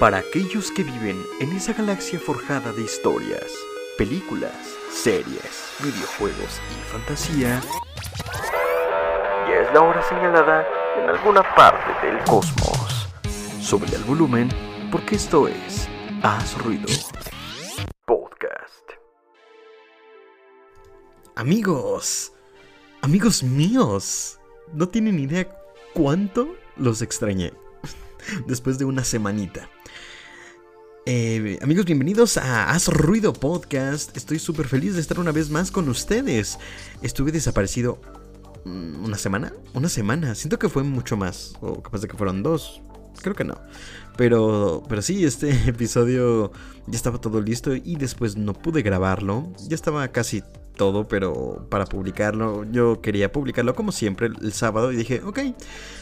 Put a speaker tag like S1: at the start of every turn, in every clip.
S1: Para aquellos que viven en esa galaxia forjada de historias, películas, series, videojuegos y fantasía, ya es la hora señalada en alguna parte del cosmos. Sube el volumen porque esto es Haz Ruido Podcast.
S2: Amigos, amigos míos, no tienen idea cuánto los extrañé después de una semanita. Eh, amigos, bienvenidos a Haz Ruido Podcast. Estoy súper feliz de estar una vez más con ustedes. Estuve desaparecido mm, una semana, una semana. Siento que fue mucho más, o capaz de que fueron dos. Creo que no. Pero, pero sí, este episodio ya estaba todo listo y después no pude grabarlo. Ya estaba casi todo, pero para publicarlo, yo quería publicarlo como siempre el sábado y dije, ok,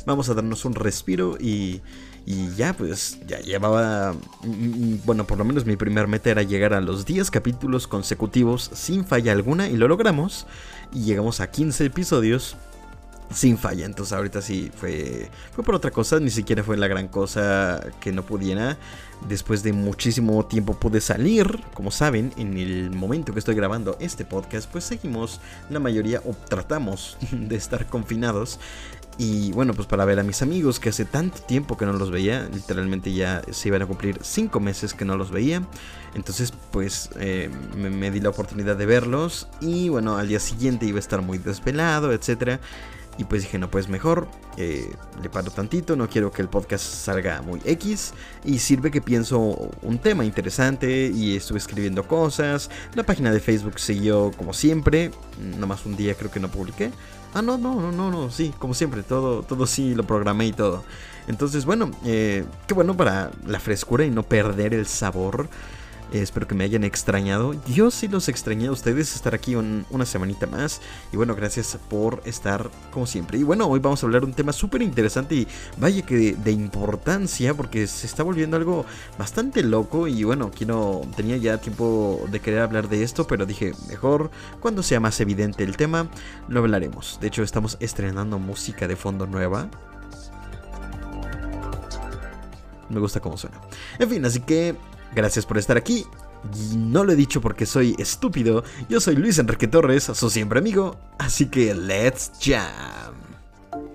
S2: vamos a darnos un respiro y, y ya pues ya llevaba, mm, mm, bueno, por lo menos mi primer meta era llegar a los 10 capítulos consecutivos sin falla alguna y lo logramos y llegamos a 15 episodios sin falla. Entonces ahorita sí fue, fue por otra cosa, ni siquiera fue la gran cosa que no pudiera. Después de muchísimo tiempo pude salir, como saben, en el momento que estoy grabando este podcast, pues seguimos la mayoría o tratamos de estar confinados. Y bueno, pues para ver a mis amigos que hace tanto tiempo que no los veía, literalmente ya se iban a cumplir 5 meses que no los veía. Entonces pues eh, me, di la oportunidad de verlos y bueno, al día siguiente iba a estar muy desvelado, etcétera. Y pues dije, no, pues mejor eh, le paro tantito, no quiero que el podcast salga muy X. Y sirve que pienso un tema interesante y estuve escribiendo cosas. La página de Facebook siguió como siempre, nada más un día creo que no publiqué. Ah, no, no, no, no, no, sí, como siempre, todo, todo sí lo programé y todo. Entonces, bueno, eh, qué bueno para la frescura y no perder el sabor. Eh, espero que me hayan extrañado. Yo sí los extrañé a ustedes estar aquí una semanita más. Y bueno, gracias por estar como siempre. Y bueno, hoy vamos a hablar de un tema súper interesante y vaya que de, importancia porque se está volviendo algo bastante loco. Y bueno, quiero, tenía ya tiempo de querer hablar de esto, pero dije, mejor cuando sea más evidente el tema, lo hablaremos. De hecho, estamos estrenando música de fondo nueva. Me gusta cómo suena. En fin, así que Gracias por estar aquí. Y no lo he dicho porque soy estúpido. Yo soy Luis Enrique Torres, su siempre amigo. Así que let's jam.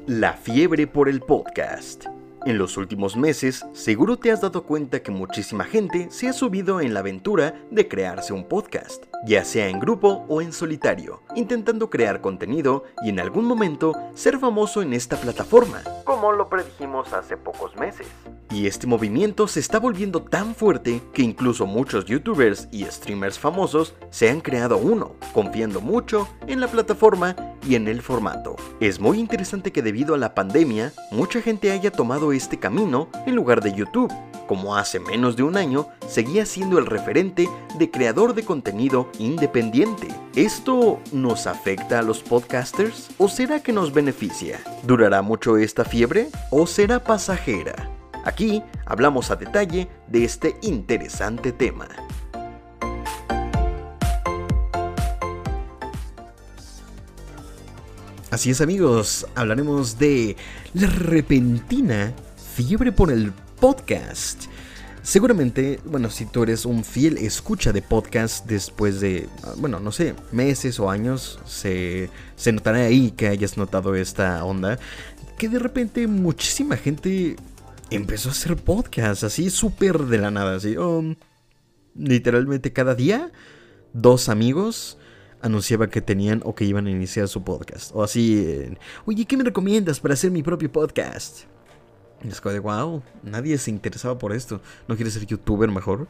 S1: La fiebre por el podcast. En los últimos meses, seguro te has dado cuenta que muchísima gente se ha subido en la aventura de crearse un podcast, ya sea en grupo o en solitario, intentando crear contenido y en algún momento ser famoso en esta plataforma, como lo predijimos hace pocos meses. Y este movimiento se está volviendo tan fuerte que incluso muchos youtubers y streamers famosos se han creado uno, confiando mucho en la plataforma y en el formato. Es muy interesante que debido a la pandemia, mucha gente haya tomado este camino en lugar de YouTube, como hace menos de un año seguía siendo el referente de creador de contenido independiente. ¿Esto nos afecta a los podcasters o será que nos beneficia? ¿Durará mucho esta fiebre o será pasajera? Aquí hablamos a detalle de este interesante tema.
S2: Así es amigos, hablaremos de la repentina fiebre por el podcast. Seguramente, bueno, si tú eres un fiel escucha de podcast después de, bueno, no sé, meses o años, se, se notará ahí que hayas notado esta onda, que de repente muchísima gente empezó a hacer podcast así súper de la nada, así, um, literalmente cada día, dos amigos anunciaban que tenían o que iban a iniciar su podcast. O así, oye, ¿qué me recomiendas para hacer mi propio podcast? Y es como de, wow, nadie se interesaba por esto. ¿No quieres ser youtuber mejor?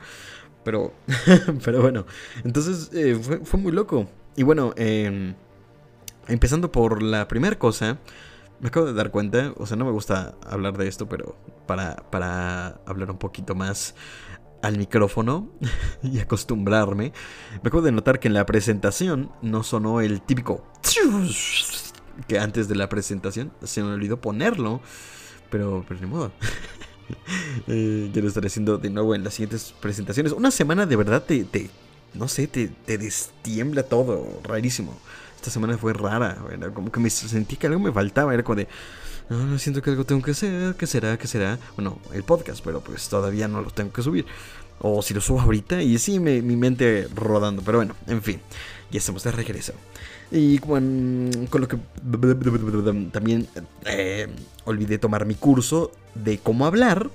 S2: Pero, pero bueno, entonces eh, fue, muy loco. Y bueno, em, empezando por la primera cosa, me acabo de dar cuenta, o sea, no me gusta hablar de esto, pero para, para hablar un poquito más al micrófono y acostumbrarme, me acabo de notar que en la presentación no sonó el típico que antes de la presentación se me olvidó ponerlo, pero, pero ni modo. eh, ya lo estaré haciendo de nuevo en las siguientes presentaciones. Una semana de verdad te, te no sé, te, te destiembla todo, rarísimo. Esta semana fue rara, como que me sentí que algo me faltaba, era como de, Ah, siento que algo tengo que hacer, ¿qué será? ¿Qué será? Bueno, el podcast, pero pues todavía no lo tengo que subir. O si lo subo ahorita y sí, mi mente rodando. Pero bueno, en fin, ya estamos de regreso. Y con, con lo que también eh, olvidé tomar mi curso de cómo hablar.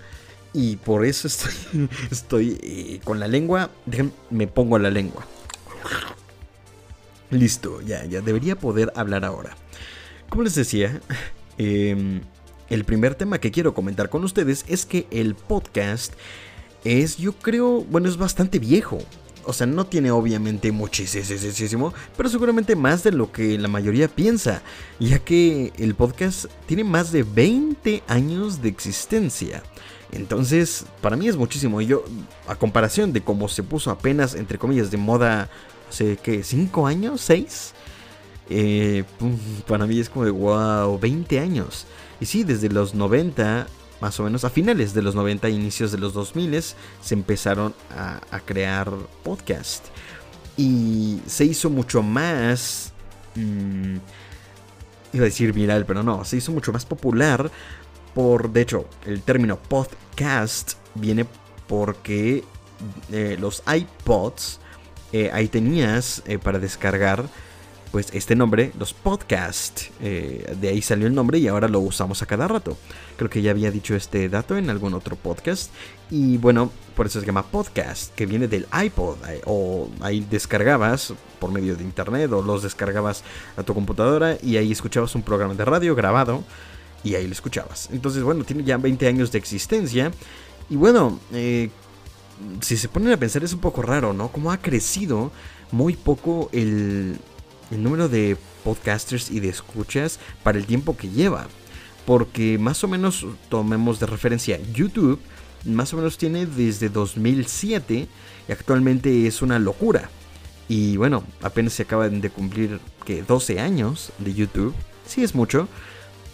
S2: Y por eso estoy, estoy eh, con la lengua. Déjenme, me pongo la lengua. Listo, ya, ya debería poder hablar ahora. Como les decía, em, el primer tema que quiero comentar con ustedes es que el podcast es, yo creo, bueno, es bastante viejo. O sea, no tiene obviamente muchísimo, pero seguramente más de lo que la mayoría piensa, ya que el podcast tiene más de 20 años de existencia. Entonces, para mí es muchísimo. Y yo, a comparación de cómo se puso apenas, entre comillas, de moda hace, ¿qué? ¿5 años? ¿6? Eh, para mí es como de wow, 20 años. Y sí, desde los 90 más o menos a finales de los 90, inicios de los 2000, se empezaron a, crear podcast. Y se hizo mucho más... Mm, iba a decir viral, pero no, se hizo mucho más popular por, de hecho, el término podcast viene porque eh, los iPods, eh, ahí tenías eh, para descargar pues este nombre, los podcast. Eh, de ahí salió el nombre y ahora lo usamos a cada rato. Creo que ya había dicho este dato en algún otro podcast. Y bueno, por eso se llama podcast, que viene del iPod. Eh, o ahí descargabas por medio de internet o los descargabas a tu computadora y ahí escuchabas un programa de radio grabado y ahí lo escuchabas. Entonces, bueno, tiene ya 20 años de existencia. Y bueno, eh, si se ponen a pensar es un poco raro, ¿no? Cómo ha crecido muy poco el, el número de podcasters y de escuchas para el tiempo que lleva. Porque más o menos tomemos de referencia YouTube, más o menos tiene desde 2007 y actualmente es una locura. Y bueno, apenas se acaban de cumplir que 12 años de YouTube. Sí es mucho,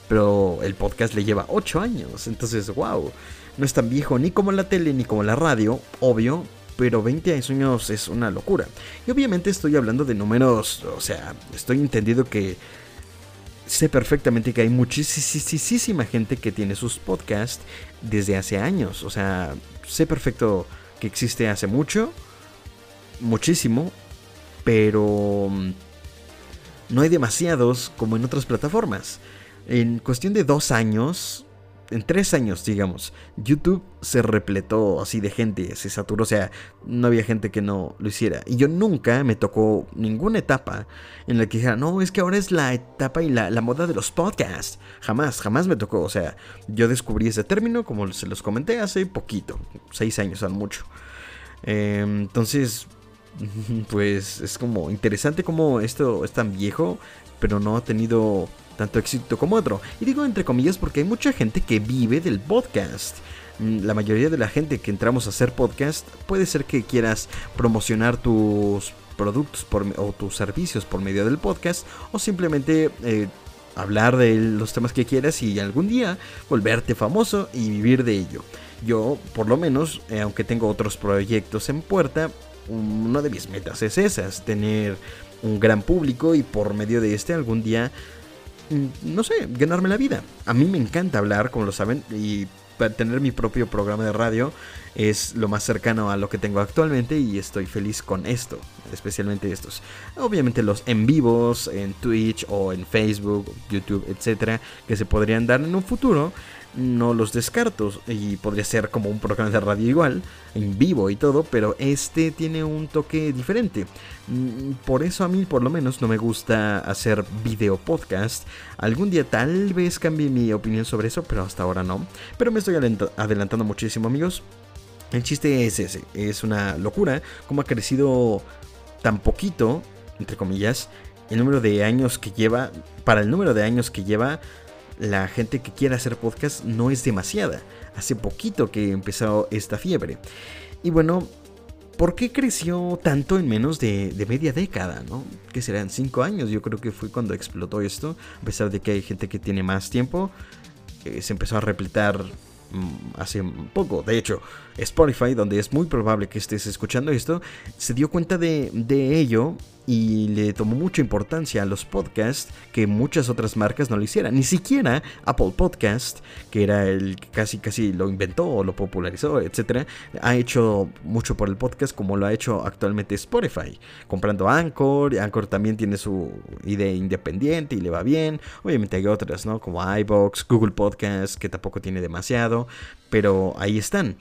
S2: pero el podcast le lleva 8 años. Entonces, wow, no es tan viejo ni como la tele ni como la radio, obvio, pero 20 años es una locura. Y obviamente estoy hablando de números, o sea, estoy entendido que sé perfectamente que hay muchísima gente que tiene sus podcasts desde hace años, o sea, sé perfecto que existe hace mucho, muchísimo, pero mm, no hay demasiados como en otras plataformas. En cuestión de dos años, en tres años, digamos, YouTube se repletó así de gente, se saturó, o sea, no había gente que no lo hiciera. Y yo nunca me tocó ninguna etapa en la que dijera, no, es que ahora es la etapa y la, moda de los podcasts. Jamás, jamás me tocó. O sea, yo descubrí ese término, como se los comenté, hace poquito, seis años al mucho. Em, entonces, pues es como interesante como esto es tan viejo, pero no ha tenido tanto éxito como otro. Y digo entre comillas porque hay mucha gente que vive del podcast. Mm, la mayoría de la gente que entramos a hacer podcast puede ser que quieras promocionar tus productos o tus servicios por medio del podcast o simplemente eh, hablar de los temas que quieras y algún día volverte famoso y vivir de ello. Yo, por lo menos, eh, aunque tengo otros proyectos en puerta, una de mis metas es esas, tener un gran público y por medio de este algún día no sé, ganarme la vida. A mí me encanta hablar, como lo saben, y tener mi propio programa de radio es lo más cercano a lo que tengo actualmente y estoy feliz con esto, especialmente estos. Obviamente los en vivos en Twitch o en Facebook, YouTube, etcétera, que se podrían dar en un futuro no los descarto y podría ser como un programa de radio igual, en vivo y todo, pero este tiene un toque diferente. Mm, por eso a mí por lo menos no me gusta hacer video podcast. Algún día tal vez cambie mi opinión sobre eso, pero hasta ahora no. Pero me estoy adelantando muchísimo amigos. El chiste es ese, es una locura como ha crecido tan poquito, entre comillas, el número de años que lleva, para el número de años que lleva, la gente que quiere hacer podcast no es demasiada. Hace poquito que empezó esta fiebre. Y bueno, ¿por qué creció tanto en menos de, media década? ¿no? Que serán cinco años, yo creo que fue cuando explotó esto. A pesar de que hay gente que tiene más tiempo, eh, se empezó a repletar mm, hace poco. De hecho, Spotify, donde es muy probable que estés escuchando esto, se dio cuenta de, de ello y le tomó mucha importancia a los podcasts que muchas otras marcas no lo hicieran. Ni siquiera Apple Podcast, que era el que casi casi lo inventó o lo popularizó, etcétera, ha hecho mucho por el podcast como lo ha hecho actualmente Spotify, comprando Anchor. Anchor también tiene su idea independiente y le va bien. Obviamente hay otras, ¿no? Como iBox, Google Podcast, que tampoco tiene demasiado, pero ahí están.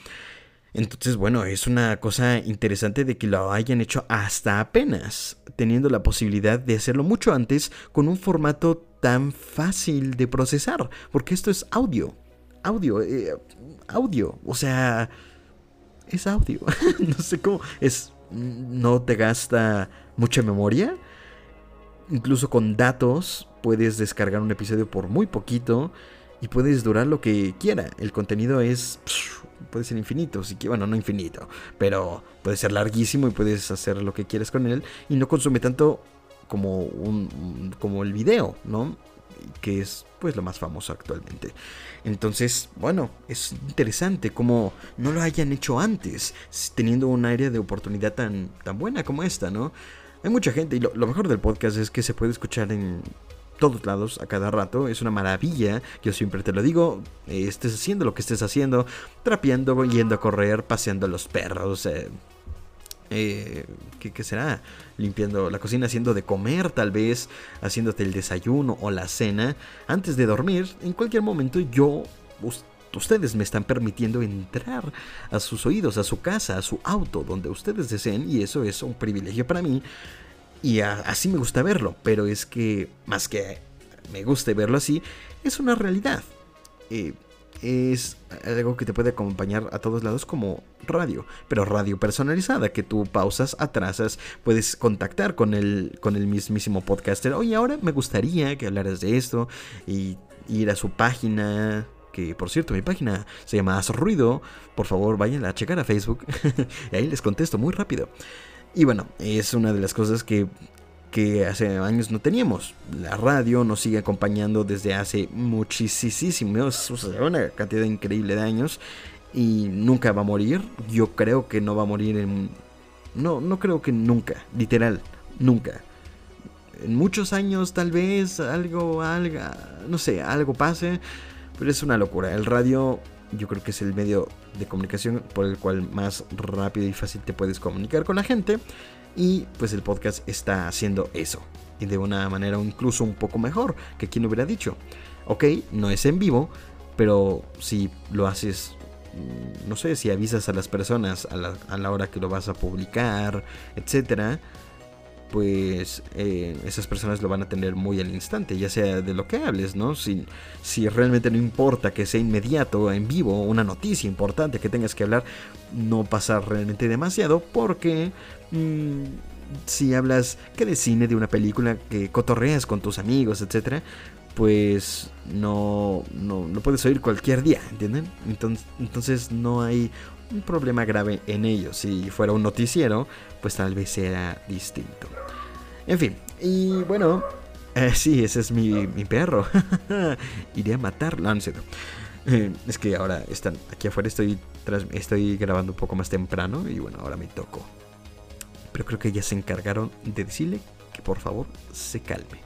S2: Entonces, bueno, es una cosa interesante de que lo hayan hecho hasta apenas, teniendo la posibilidad de hacerlo mucho antes con un formato tan fácil de procesar, porque esto es audio, audio, eh, audio, o sea, es audio, no sé cómo, es, no te gasta mucha memoria, incluso con datos puedes descargar un episodio por muy poquito y puedes durar lo que quiera, el contenido es puede ser infinito, que, bueno, no infinito, pero puede ser larguísimo y puedes hacer lo que quieres con él y no consume tanto como un como el video, ¿no? que es pues lo más famoso actualmente. Entonces, bueno, es interesante como no lo hayan hecho antes, teniendo un área de oportunidad tan, tan buena como esta, ¿no? Hay mucha gente y lo, lo mejor del podcast es que se puede escuchar en todos lados a cada rato. Es una maravilla. Yo siempre te lo digo. Estés haciendo lo que estés haciendo. Trapeando, yendo a correr, paseando a los perros. Eh, eh, ¿qué, será? Limpiando la cocina, haciendo de comer tal vez, haciéndote el desayuno o la cena. Antes de dormir, en cualquier momento yo... ustedes me están permitiendo entrar a sus oídos, a su casa, a su auto, donde ustedes deseen, y eso es un privilegio para mí. Y así me gusta verlo, pero es que más que me guste verlo así, es una realidad. Eh, es algo que te puede acompañar a todos lados como radio, pero radio personalizada, que tú pausas, atrasas, puedes contactar con el, con el mismísimo podcaster. Oye, ahora me gustaría que hablaras de esto y ir a su página, que por cierto mi página se llama Haz Ruido, por favor vayan a checar a Facebook, y ahí les contesto muy rápido. Y bueno, es una de las cosas que, hace años no teníamos. La radio nos sigue acompañando desde hace muchísimos, o una cantidad increíble de años. Y nunca va a morir. Yo creo que no va a morir en... No, no creo que nunca, literal, nunca. En muchos años tal vez algo, algo, no sé, algo pase. Pero es una locura. El radio yo creo que es el medio de comunicación por el cual más rápido y fácil te puedes comunicar con la gente. Y pues el podcast está haciendo eso. Y de una manera incluso un poco mejor que quien hubiera dicho. Ok, no es en vivo, pero si lo haces, mm, no sé, si avisas a las personas a la, a la hora que lo vas a publicar, etcétera pues eh, esas personas lo van a tener muy al instante, ya sea de lo que hables, ¿no? Si, si realmente no importa que sea inmediato, en vivo, una noticia importante que tengas que hablar, no pasa realmente demasiado porque... Mm, si hablas que de cine, de una película, que cotorreas con tus amigos, etc., pues no, no, no, puedes oír cualquier día, ¿entienden? Entonces, entonces no hay un problema grave en ello. Si fuera un noticiero, pues tal vez sea distinto. En fin, y bueno, eh, sí, ese es mi, perro. Iré a matarlo, no, eh, es que ahora están aquí afuera, estoy, estoy grabando un poco más temprano y bueno, ahora me toco. Pero creo que ya se encargaron de decirle que por favor se calme.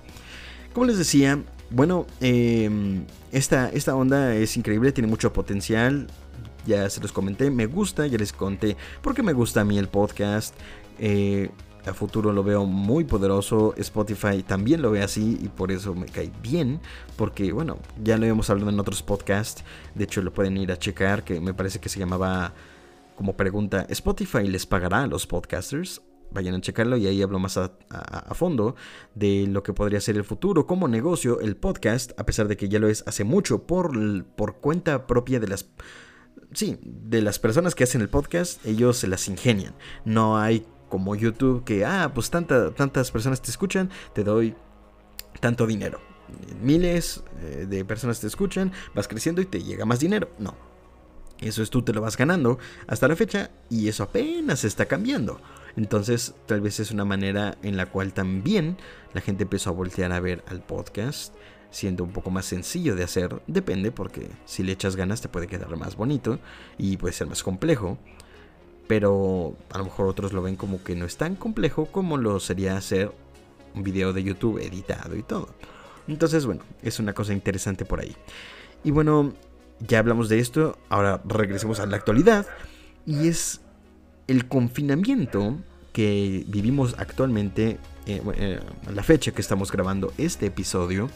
S2: Como les decía, bueno, em, esta, esta onda es increíble, tiene mucho potencial ya se los comenté, me gusta, ya les conté porque me gusta a mí el podcast. Eh, a futuro lo veo muy poderoso. Spotify también lo ve así y por eso me cae bien. Porque, bueno, ya lo hemos hablado en otros podcasts. De hecho, lo pueden ir a checar. Que me parece que se llamaba como pregunta: ¿Spotify les pagará a los podcasters? Vayan a checarlo y ahí hablo más a, fondo de lo que podría ser el futuro como negocio, el podcast, a pesar de que ya lo es hace mucho por, por cuenta propia de las sí, de las personas que hacen el podcast, ellos se las ingenian. No hay como YouTube que, ah, pues tantas personas te escuchan, te doy tanto dinero. Miles eh, de personas te escuchan, vas creciendo y te llega más dinero. No. Eso es tú te lo vas ganando hasta la fecha y eso apenas está cambiando. Entonces, tal vez es una manera en la cual también la gente empezó a voltear a ver al podcast siendo un poco más sencillo de hacer. Depende, porque si le echas ganas te puede quedar más bonito y puede ser más complejo. Pero a lo mejor otros lo ven como que no es tan complejo como lo sería hacer un video de YouTube editado y todo. Entonces, bueno, es una cosa interesante por ahí. Y bueno, ya hablamos de esto, ahora regresemos a la actualidad. Y es el confinamiento que vivimos actualmente, eh, eh, a la fecha que estamos grabando este episodio,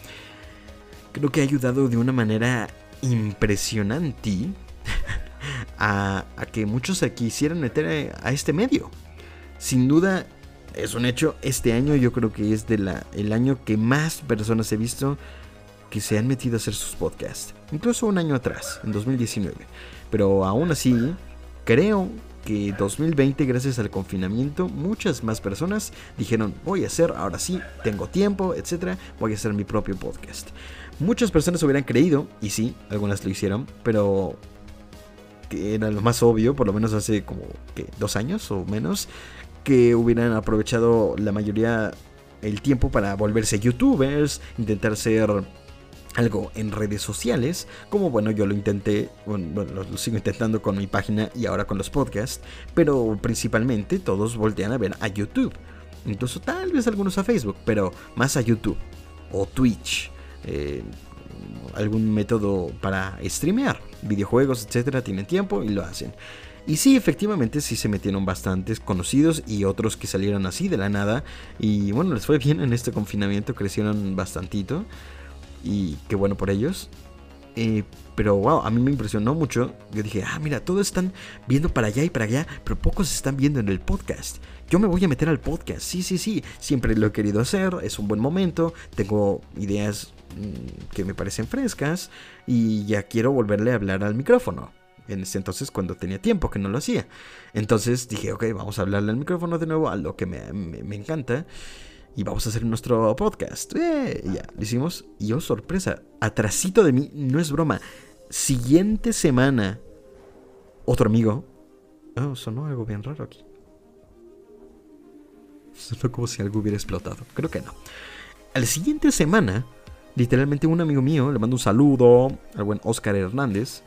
S2: creo que ha ayudado de una manera impresionante a, que muchos se quisieran meter a, este medio. Sin duda, es un hecho, este año yo creo que es de la, el año que más personas he visto que se han metido a hacer sus podcasts. Incluso un año atrás, en 2019. Pero aún así, creo que 2020, gracias al confinamiento, muchas más personas dijeron, voy a hacer, ahora sí, tengo tiempo, etcétera, voy a hacer mi propio podcast. Muchas personas hubieran creído, y sí, algunas lo hicieron, pero que era lo más obvio, por lo menos hace como dos años o menos, que hubieran aprovechado la mayoría el tiempo para volverse youtubers, intentar ser algo en redes sociales, como bueno yo lo intenté, bueno, lo, sigo intentando con mi página y ahora con los podcasts, pero principalmente todos voltean a ver a YouTube, incluso tal vez algunos a Facebook, pero más a YouTube o Twitch, eh, algún método para streamear videojuegos, etcétera, tienen tiempo y lo hacen. Y sí, efectivamente, sí se metieron bastantes conocidos y otros que salieron así de la nada. Y bueno, les fue bien en este confinamiento, crecieron bastantito y qué bueno por ellos. Eh, pero wow, a mí me impresionó mucho. Yo dije, ah, mira, todos están viendo para allá y para allá, pero pocos están viendo en el podcast. Yo me voy a meter al podcast, sí, sí, sí, siempre lo he querido hacer, es un buen momento, tengo ideas que me parecen frescas y ya quiero volverle a hablar al micrófono. En ese entonces cuando tenía tiempo que no lo hacía. Entonces dije, ok, vamos a hablarle al micrófono de nuevo, a lo que me, me encanta y vamos a hacer nuestro podcast. Eh, ya, lo hicimos. Y oh, sorpresa, atrasito de mí, no es broma. Siguiente semana, otro amigo. Oh, sonó algo bien raro aquí. Sonó como si algo hubiera explotado. Creo que no. A la siguiente semana, literalmente un amigo mío, le mando un saludo al buen Oscar Hernández.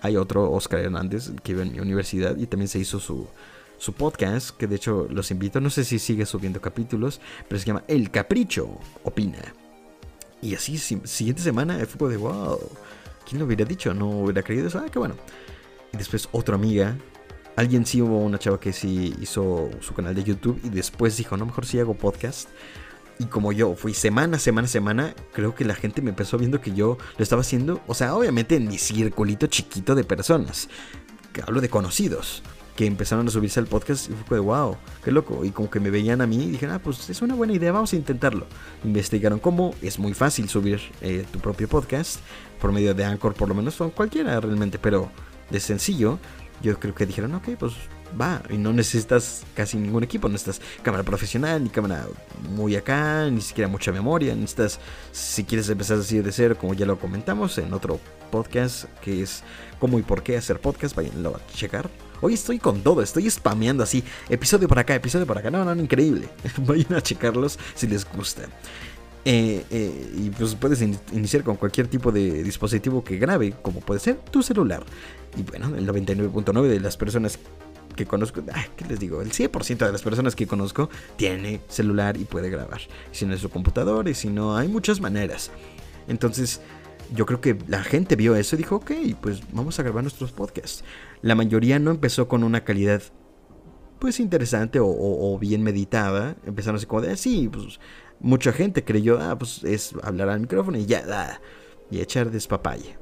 S2: Hay otro Oscar Hernández que vive en mi universidad y también se hizo su, su podcast, que de hecho los invito, no sé si sigue subiendo capítulos, pero se llama El Capricho Opina. Y así, siguiente semana fue de wow, ¿quién lo hubiera dicho? No hubiera creído eso, ah, qué bueno. Y después otra amiga, alguien sí hubo una chava que sí hizo su canal de YouTube y después dijo, no, mejor sí hago podcast. Y como yo fui semana, semana, semana, creo que la gente me empezó viendo que yo lo estaba haciendo, o sea, obviamente en mi circulito chiquito de personas, que hablo de conocidos que empezaron a subirse al podcast y fue de wow, qué loco. Y como que me veían a mí y dijeron, ah, pues es una buena idea, vamos a intentarlo. Investigaron cómo, es muy fácil subir eh, tu propio podcast por medio de Anchor, por lo menos, o cualquiera realmente, pero de sencillo. Yo creo que dijeron, ok, pues va. Y no necesitas casi ningún equipo. No necesitas cámara profesional, ni cámara muy acá, ni siquiera mucha memoria. Necesitas, si quieres empezar así de cero, como ya lo comentamos en otro podcast, que es cómo y por qué hacer podcast, vayanlo a checar. Hoy estoy con todo, estoy spameando así, episodio por acá, episodio por acá. No, no, no increíble. Vayan a checarlos si les gusta. Eh, eh, y pues puedes iniciar con cualquier tipo de dispositivo que grabe, como puede ser tu celular. Y bueno, el 99.9 de las personas que conozco, ¿qué les digo? El 100% de las personas que conozco tiene celular y puede grabar. Si no es su computador y si no, hay muchas maneras. Entonces, yo creo que la gente vio eso y dijo, ok, pues vamos a grabar nuestros podcasts. La mayoría no empezó con una calidad pues interesante o, bien meditada. Empezaron así como de, ah, pues mucha gente creyó, ah, pues es hablar al micrófono y ya, da, y echar despapalle.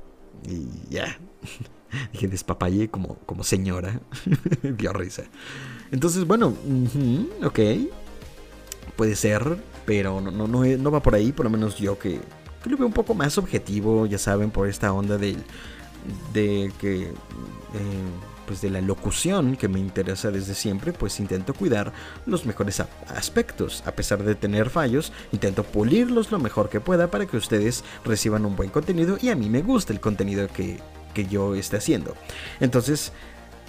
S2: Y ya. Dije despapalle como, como señora. Dio risa. Entonces, bueno, ok. Puede ser, pero no, no, no, no va por ahí, por lo menos yo que que lo veo un poco más objetivo, ya saben, por esta onda de, de que... Eh, pues de la locución que me interesa desde siempre, pues intento cuidar los mejores aspectos. A pesar de tener fallos, intento pulirlos lo mejor que pueda para que ustedes reciban un buen contenido y a mí me gusta el contenido que, que yo esté haciendo. Entonces,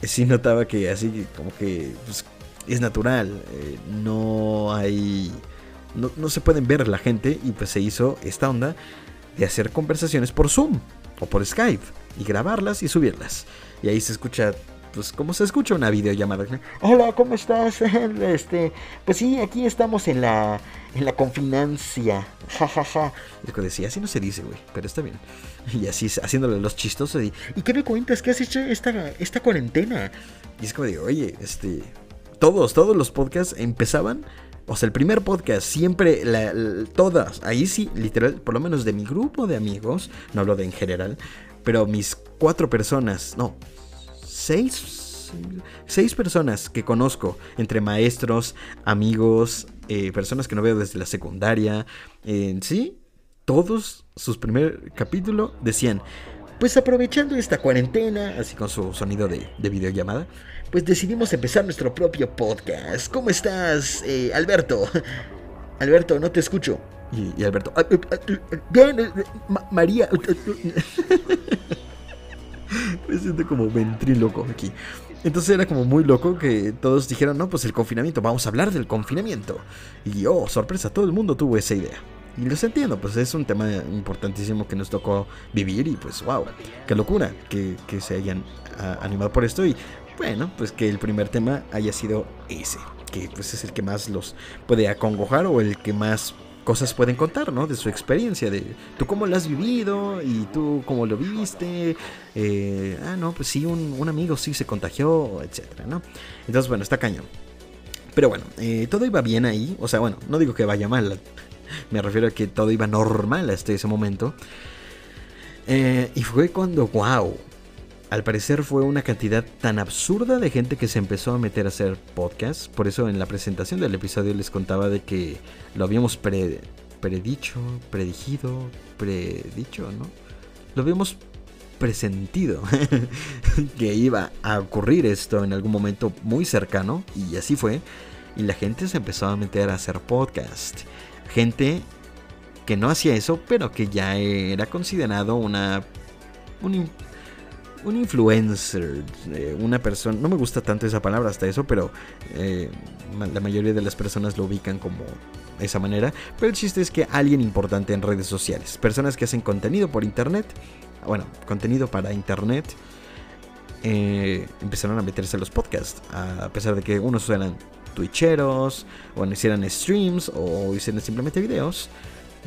S2: sí notaba que así como que pues, es natural, eh, no hay no, se pueden ver la gente y pues se hizo esta onda. de hacer conversaciones por Zoom o por Skype y grabarlas y subirlas. Y ahí se escucha pues como se escucha una videollamada. Hola, ¿cómo estás? Este, pues sí, aquí estamos en la en la confinancia. Ja, ja, ja. Y decía, así no se dice, güey, pero está bien. Y así haciéndole los chistosos. Y, ¿Y qué me cuentas? ¿Qué has hecho esta, esta cuarentena? Y es como digo, oye, este, todos, todos los podcasts empezaban o sea, el primer podcast, siempre, todas, ahí sí, literal, por lo menos de mi grupo de amigos, no hablo de en general, pero mis cuatro personas, no, seis, seis personas que conozco, entre maestros, amigos, eh, personas que no veo desde la secundaria, en sí, todos sus primer capítulo decían, pues aprovechando esta cuarentena, así con su sonido de, de videollamada, pues decidimos empezar nuestro propio podcast. ¿Cómo estás, eh, Alberto? Alberto, no te escucho. Y, Alberto, bien, María. Me siento como ventríloco aquí. Entonces era como muy loco que todos dijeron, no, pues el confinamiento, vamos a hablar del confinamiento. Y oh, sorpresa, todo el mundo tuvo esa idea. Y los entiendo, pues es un tema importantísimo que nos tocó vivir y pues wow, qué locura que, que se hayan animado por esto. Y bueno, pues que el primer tema haya sido ese, que pues es el que más los puede acongojar o el que más cosas pueden contar, ¿no? De su experiencia, de tú cómo lo has vivido y tú cómo lo viste. Eh, ah, no, pues sí, un, amigo sí se contagió, etcétera, ¿no? Entonces, bueno, está cañón. Pero bueno, eh, todo iba bien ahí. O sea, bueno, no digo que vaya mal. Me refiero a que todo iba normal hasta ese momento. Eh, y fue cuando, wow, al parecer fue una cantidad tan absurda de gente que se empezó a meter a hacer podcasts. Por eso en la presentación del episodio les contaba de que lo habíamos predicho, predigido, predicho, ¿no? Lo habíamos presentido que iba a ocurrir esto en algún momento muy cercano y así fue. Y la gente se empezó a meter a hacer podcast. Gente que no hacía eso, pero que ya era considerado una un un influencer, eh, una persona, no me gusta tanto esa palabra hasta eso, pero eh, la mayoría de las personas lo ubican como esa manera. Pero el chiste es que alguien importante en redes sociales, personas que hacen contenido por internet, bueno, contenido para internet, eh, empezaron a meterse los podcasts, a pesar de que unos eran twitcheros, o hicieran streams, o hicieran simplemente videos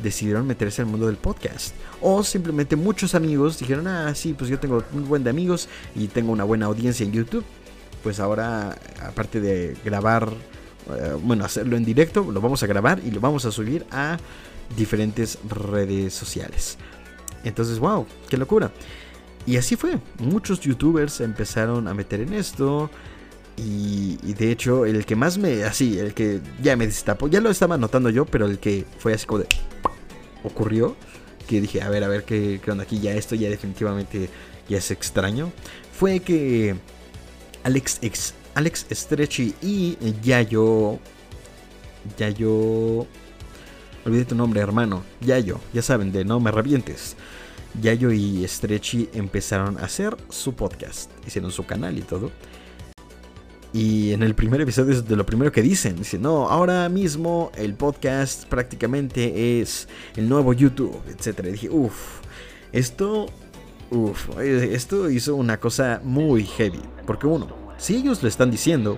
S2: decidieron meterse al mundo del podcast. O simplemente muchos amigos dijeron, ah, sí, pues yo tengo un buen de amigos y tengo una buena audiencia en YouTube. Pues ahora, aparte de grabar, eh, bueno, hacerlo en directo, lo vamos a grabar y lo vamos a subir a diferentes redes sociales. Entonces, wow, qué locura. Y así fue. Muchos youtubers empezaron a meter en esto. Y, de hecho, el que más me. Así, el que ya me destapó. Ya lo estaba notando yo, pero el que fue así como de ocurrió, que dije, a ver, a ver qué, onda aquí, ya esto ya definitivamente ya es extraño, fue que Alex, ex, Alex Stretchy y Yayo, Yayo, olvidé tu nombre hermano, Yayo, ya saben, de no me revientes. Yayo y Stretchy empezaron a hacer su podcast, hicieron su canal y todo. Y en el primer episodio es de lo primero que dicen. Dicen, no, ahora mismo el podcast prácticamente es el nuevo YouTube, etc. Dije, uff, esto, uff, esto hizo una cosa muy heavy. Porque uno, si ellos lo están diciendo,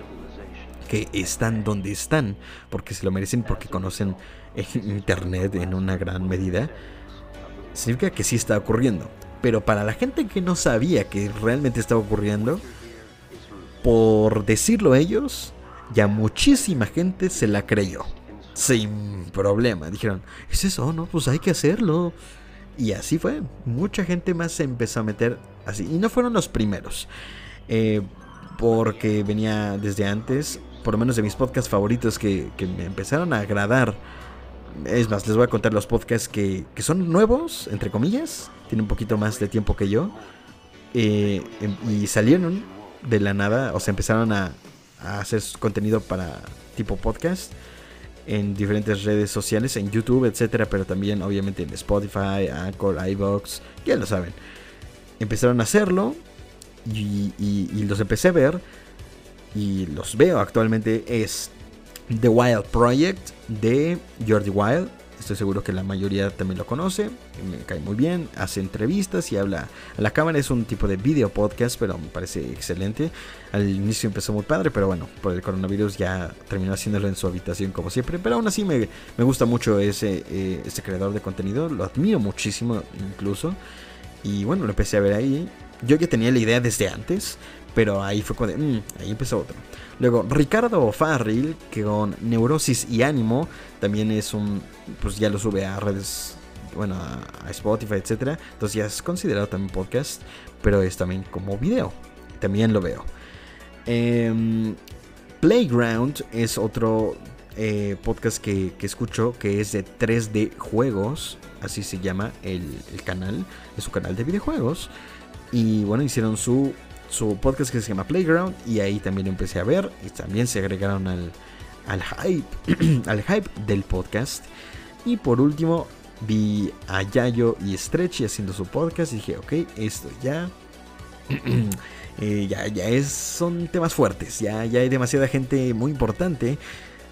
S2: que están donde están, porque se lo merecen, porque conocen Internet en una gran medida, significa que sí está ocurriendo. Pero para la gente que no sabía que realmente estaba ocurriendo, por decirlo ellos, ya muchísima gente se la creyó. Sin problema. Dijeron, ¿es eso? No, pues hay que hacerlo. Y así fue. Mucha gente más se empezó a meter así. Y no fueron los primeros. Eh, porque venía desde antes, por lo menos de mis podcasts favoritos que, me empezaron a agradar. Es más, les voy a contar los podcasts que, son nuevos, entre comillas. Tienen un poquito más de tiempo que yo. Eh, em, y salieron de la nada, o sea, empezaron a, hacer contenido para tipo podcast en diferentes redes sociales, en YouTube, etcétera, pero también obviamente en Spotify, Anchor, iBox, ya lo saben. Empezaron a hacerlo y, y, los empecé a ver y los veo actualmente. Es The Wild Project de Jordi Wild Estoy seguro que la mayoría también lo conoce. Me cae muy bien. Hace entrevistas y habla a la cámara. Es un tipo de video podcast, pero me parece excelente. Al inicio empezó muy padre, pero bueno, por el coronavirus ya terminó haciéndolo en su habitación como siempre. Pero aún así me, gusta mucho ese, eh, ese creador de contenido. Lo admiro muchísimo incluso. Y bueno, lo empecé a ver ahí. Yo ya tenía la idea desde antes, pero ahí fue cuando... Mm, ahí empezó otro. Luego, Ricardo Farril, que con Neurosis y Ánimo, también es un, pues ya lo sube a redes, bueno, a Spotify, etc. Entonces ya es considerado también podcast, pero es también como video. También lo veo. Em, Playground es otro eh, podcast que, escucho que es de 3D Juegos, así se llama el, el canal, es un canal de videojuegos. Y bueno, hicieron su su podcast que se llama Playground y ahí también empecé a ver y también se agregaron al, al hype al hype del podcast. Y por último vi a Yayo y Stretchy haciendo su podcast y dije ok esto ya eh, ya, ya es, son temas fuertes ya, ya hay demasiada gente muy importante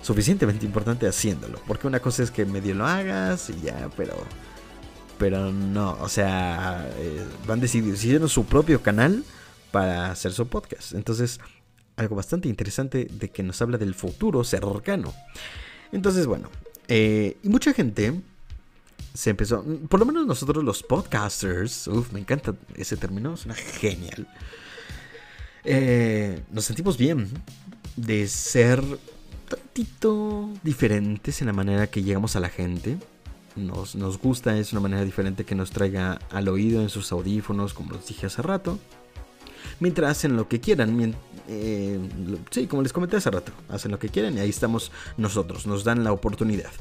S2: suficientemente importante haciéndolo porque una cosa es que medio lo hagas y ya pero pero no o sea eh, van decidiendo hicieron su propio canal para hacer su podcast. Entonces, algo bastante interesante de que nos habla del futuro cercano. Entonces, bueno, eh, y mucha gente se empezó, por lo menos nosotros los podcasters, uff, me encanta ese término, suena genial. Eh, nos sentimos bien de ser tantito diferentes en la manera que llegamos a la gente. Nos, nos gusta, es una manera diferente que nos traiga al oído en sus audífonos, como los dije hace rato mientras hacen lo que quieran. Eh, sí, como les comenté hace rato, hacen lo que quieran y ahí estamos nosotros, nos dan la oportunidad.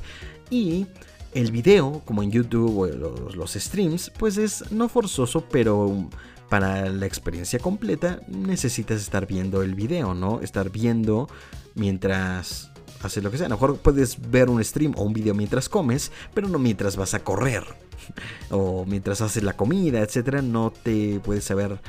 S2: Y el video, como en YouTube o los, los streams, pues es no forzoso, pero para la experiencia completa necesitas estar viendo el video, ¿no? Estar viendo mientras haces lo que sea. A lo mejor puedes ver un stream o un video mientras comes, pero no mientras vas a correr. o mientras haces la comida, etcétera. No te puedes saber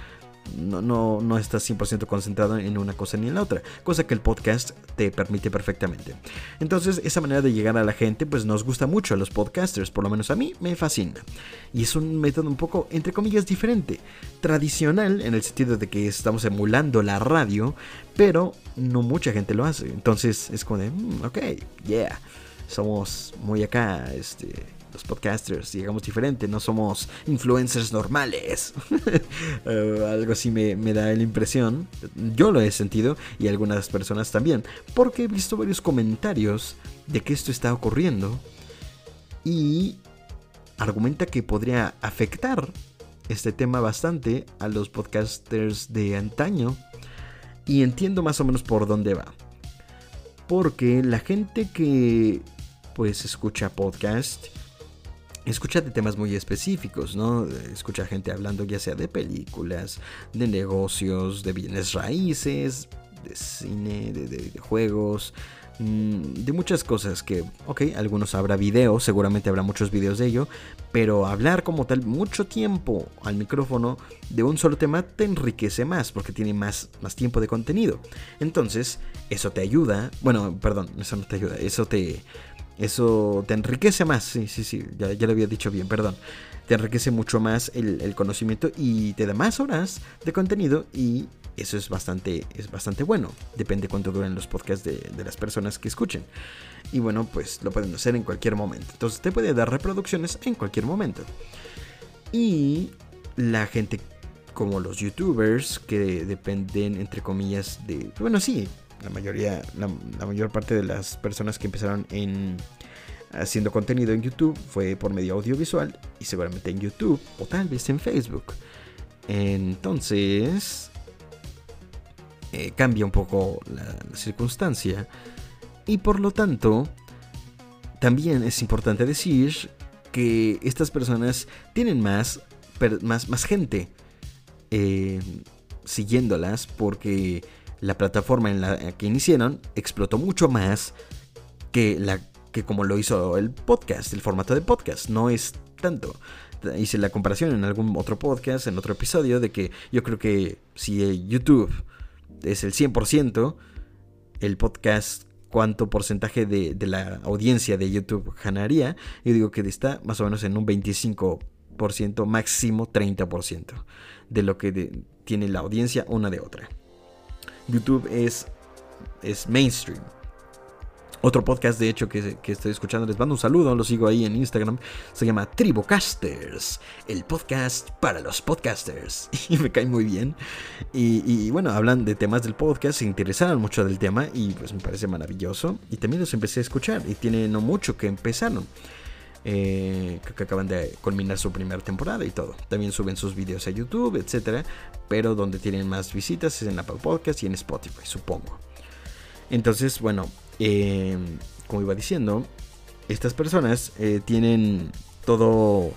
S2: no, no, no estás 100% concentrado en una cosa ni en la otra, cosa que el podcast te permite perfectamente. Entonces, esa manera de llegar a la gente, pues nos gusta mucho a los podcasters, por lo menos a mí me fascina. Y es un método un poco, entre comillas, diferente, tradicional, en el sentido de que estamos emulando la radio, pero no mucha gente lo hace. Entonces, es como de, mm, ok, yeah, somos muy acá, este los podcasters, digamos diferente, no somos influencers normales. Eh, algo así me, da la impresión. Yo lo he sentido y algunas personas también, porque he visto varios comentarios de que esto está ocurriendo y argumenta que podría afectar este tema bastante a los podcasters de antaño y entiendo más o menos por dónde va. Porque la gente que pues escucha podcast escucha de temas muy específicos, ¿no? Escucha gente hablando ya sea de películas, de negocios, de bienes raíces, de cine, de, juegos, mm, de muchas cosas que, ok, algunos habrá videos, seguramente habrá muchos videos de ello, pero hablar como tal mucho tiempo al micrófono de un solo tema te enriquece más porque tiene más, más tiempo de contenido. Entonces, eso te ayuda, bueno, perdón, eso no te ayuda, eso te eso te enriquece más, sí, sí, sí, ya, ya lo había dicho bien, perdón. Te enriquece mucho más el, conocimiento y te da más horas de contenido y eso es bastante, es bastante bueno. Depende cuánto duren los podcasts de, de, las personas que escuchen. Y bueno, pues lo pueden hacer en cualquier momento. Entonces te puede dar reproducciones en cualquier momento. Y la gente como los youtubers que dependen entre comillas de... Bueno, sí, la mayoría, la, mayor parte de las personas que empezaron en haciendo contenido en YouTube fue por medio audiovisual y seguramente en YouTube o tal vez en Facebook. Entonces cambia un poco la, circunstancia y por lo tanto también es importante decir que estas personas tienen más, más, más gente eh, siguiéndolas porque la plataforma en la que iniciaron explotó mucho más que, la, que como lo hizo el podcast, el formato de podcast. No es tanto. Hice la comparación en algún otro podcast, en otro episodio, de que yo creo que si YouTube es el 100%, el podcast cuánto porcentaje de, la audiencia de YouTube ganaría, yo digo que está más o menos en un 25%, máximo 30% de lo que tiene la audiencia una de otra. YouTube es, es mainstream. Otro podcast, de hecho, que, estoy escuchando, les mando un saludo, lo sigo ahí en Instagram, se llama Tribocasters, el podcast para los podcasters. Y me cae muy bien. Y, bueno, hablan de temas del podcast, se interesaron mucho del tema y pues me parece maravilloso. Y también los empecé a escuchar y tiene no mucho que empezaron. Eh, que acaban de culminar su primera temporada y todo. También suben sus videos a YouTube, etcétera. Pero donde tienen más visitas es en Apple Podcast y en Spotify, supongo. Entonces, bueno, eh, como iba diciendo, estas personas eh, tienen todo...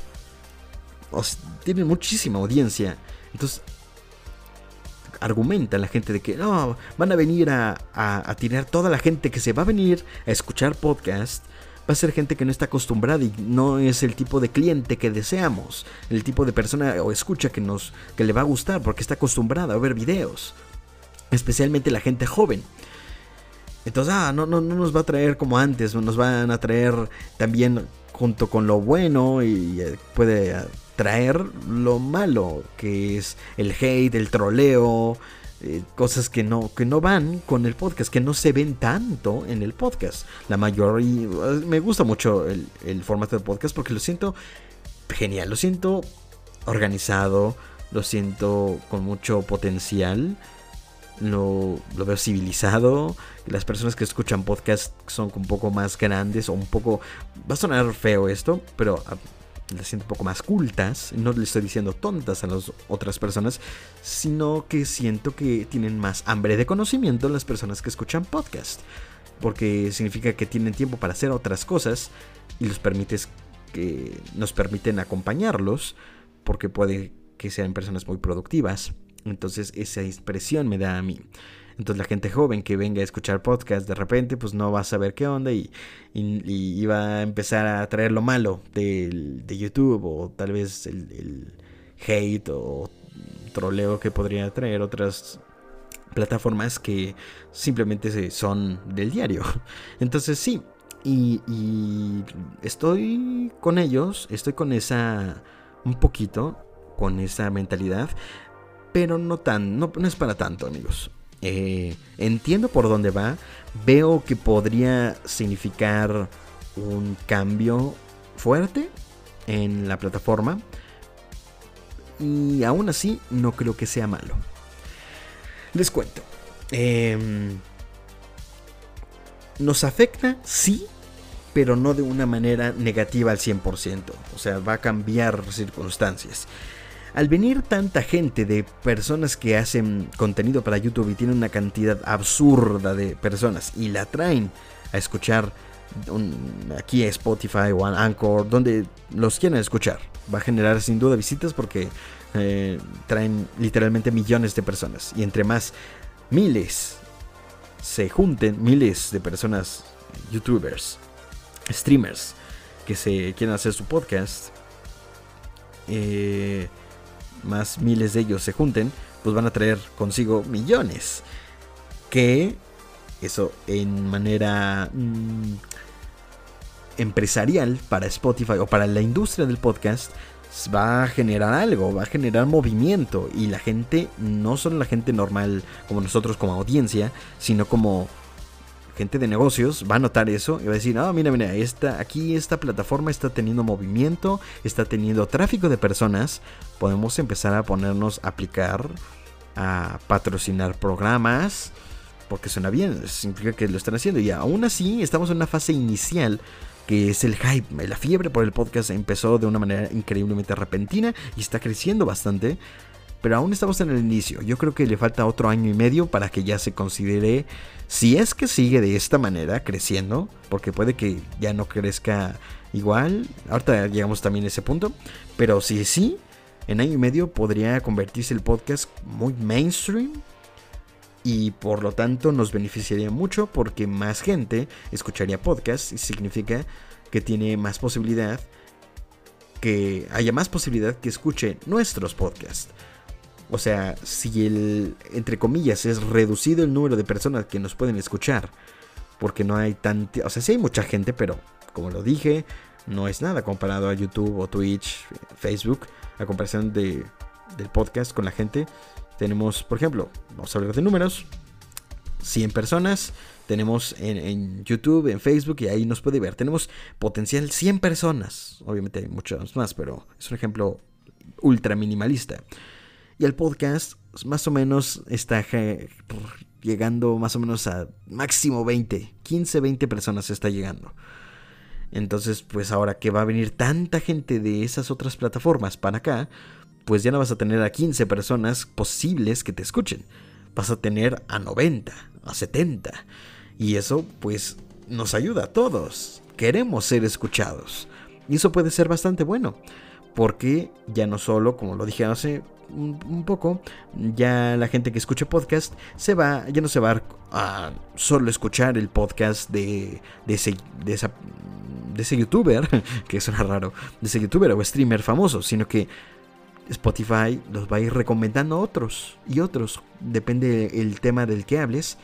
S2: tienen muchísima audiencia. Entonces, argumenta la gente de que no, van a venir a, a, tirar toda la gente que se va a venir a escuchar podcast. Va a ser gente que no está acostumbrada y no es el tipo de cliente que deseamos. El tipo de persona o escucha que, nos, que le va a gustar porque está acostumbrada a ver videos. Especialmente la gente joven. Entonces, ah, no, no, no nos va a traer como antes, nos van a traer también junto con lo bueno y eh, puede traer lo malo, que es el hate, el troleo, eh, cosas que no, que no van con el podcast, que no se ven tanto en el podcast. La mayoría, me gusta mucho el, el formato del podcast porque lo siento genial, lo siento organizado, lo siento con mucho potencial lo, veo civilizado. Las personas que escuchan podcast son un poco más grandes o un poco... Va a sonar feo esto, pero ah, las siento un poco más cultas. No le estoy diciendo tontas a las otras personas, sino que siento que tienen más hambre de conocimiento las personas que escuchan podcast. Porque significa que tienen tiempo para hacer otras cosas y los permites que nos permiten acompañarlos porque puede que sean personas muy productivas entonces esa expresión me da a mí. Entonces la gente joven que venga a escuchar podcast de repente pues no va a saber qué onda y, va a empezar a traer lo malo de, de YouTube o tal vez el, hate o troleo que podría traer otras plataformas que simplemente son del diario. Entonces sí, y, y, estoy con ellos, estoy con esa, un poquito, con esa mentalidad, pero no tan, no, es para tanto, amigos. Eh, entiendo por dónde va, veo que podría significar un cambio fuerte en la plataforma y aún así no creo que sea malo. Les cuento. Em, nos afecta, sí, pero no de una manera negativa al 100%. O sea, va a cambiar circunstancias. Al venir tanta gente de personas que hacen contenido para YouTube y tienen una cantidad absurda de personas y la traen a escuchar aquí a Spotify o a Anchor, donde los quieran escuchar, va a generar sin duda visitas porque eh, traen literalmente millones de personas. Y entre más miles se junten, miles de personas, youtubers, streamers, que se quieren hacer su podcast, eh, más miles de ellos se junten, pues van a traer consigo millones. Que eso en manera mm, empresarial para Spotify o para la industria del podcast va a generar algo, va a generar movimiento y la gente, no solo la gente normal como nosotros como audiencia, sino como gente de negocios va a notar eso y va a decir, ah, mira, mira, esta, aquí esta plataforma está teniendo movimiento, está teniendo tráfico de personas, podemos empezar a ponernos a aplicar, a patrocinar programas, porque suena bien, significa que lo están haciendo y aún así estamos en una fase inicial que es el hype, la fiebre por el podcast empezó de una manera increíblemente repentina y está creciendo bastante pero aún estamos en el inicio. Yo creo que le falta otro año y medio para que ya se considere si es que sigue de esta manera creciendo, porque puede que ya no crezca igual. Ahorita llegamos también a ese punto, pero si sí, en año y medio podría convertirse el podcast muy mainstream y por lo tanto nos beneficiaría mucho porque más gente escucharía podcast y significa que tiene más posibilidad que haya más posibilidad que escuche nuestros podcasts. O sea, si el, entre comillas, es reducido el número de personas que nos pueden escuchar porque no hay tanta, o sea, sí hay mucha gente, pero como lo dije, no es nada comparado a YouTube o Twitch, Facebook, a comparación de, del podcast con la gente. Tenemos, por ejemplo, vamos a hablar de números, 100 personas, tenemos en, YouTube, en Facebook y ahí nos puede ver. Tenemos potencial 100 personas. Obviamente hay muchos más, pero es un ejemplo ultra minimalista. Y el podcast más o menos está llegando más o menos a máximo 20, 15, 20 personas está llegando. Entonces, pues ahora que va a venir tanta gente de esas otras plataformas para acá, pues ya no vas a tener a 15 personas posibles que te escuchen. Vas a tener a 90, a 70. Y eso pues nos ayuda a todos. Queremos ser escuchados. Y eso puede ser bastante bueno. Porque ya no solo, como lo dije hace un, poco, ya la gente que escuche podcast se va, ya no se va a solo escuchar el podcast de, de, ese, de, esa, de ese youtuber, que suena raro, de ese youtuber o streamer famoso, sino que Spotify los va a ir recomendando a otros y otros. Depende el tema del que hables.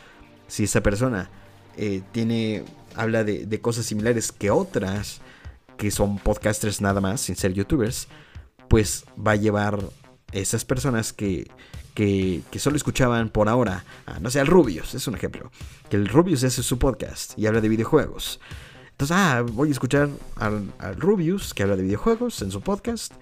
S2: Si esa persona eh, tiene, habla de, cosas similares que otras que son podcasters nada más, sin ser youtubers, pues va a llevar esas personas que, que, solo escuchaban por ahora, no sé, al Rubius, es un ejemplo, que el Rubius es su podcast y habla de videojuegos. Entonces, ah, voy a escuchar al, al Rubius que habla de videojuegos en su podcast.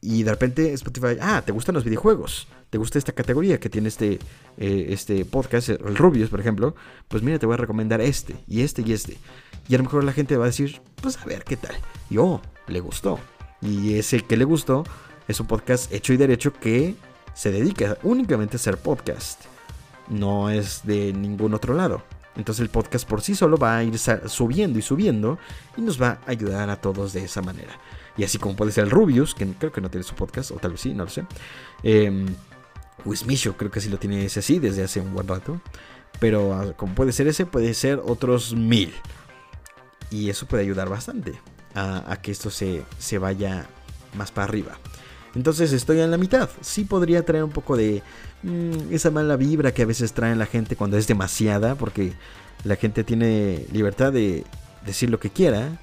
S2: Y de repente Spotify, ah, ¿te gustan los videojuegos? ¿Te gusta esta categoría que tiene este, eh, este podcast, el Rubius, por ejemplo? Pues mira, te voy a recomendar este, y este, y este. Y a lo mejor la gente va a decir, pues a ver qué tal. Y oh, le gustó. Y ese que le gustó es un podcast hecho y derecho que se dedica únicamente a hacer podcast. No es de ningún otro lado. Entonces el podcast por sí solo va a ir subiendo y subiendo y nos va a ayudar a todos de esa manera. Y así como puede ser el Rubius, que creo que no tiene su podcast, o tal vez sí, no lo sé. Eh, Wismisho creo que sí lo tiene ese así desde hace un buen rato. Pero ah, como puede ser ese, puede ser otros mil. Y eso puede ayudar bastante a, que esto se, se, vaya más para arriba. Entonces estoy en la mitad. Sí podría traer un poco de mm, esa mala vibra que a veces trae la gente cuando es demasiada. Porque la gente tiene libertad de decir lo que quiera.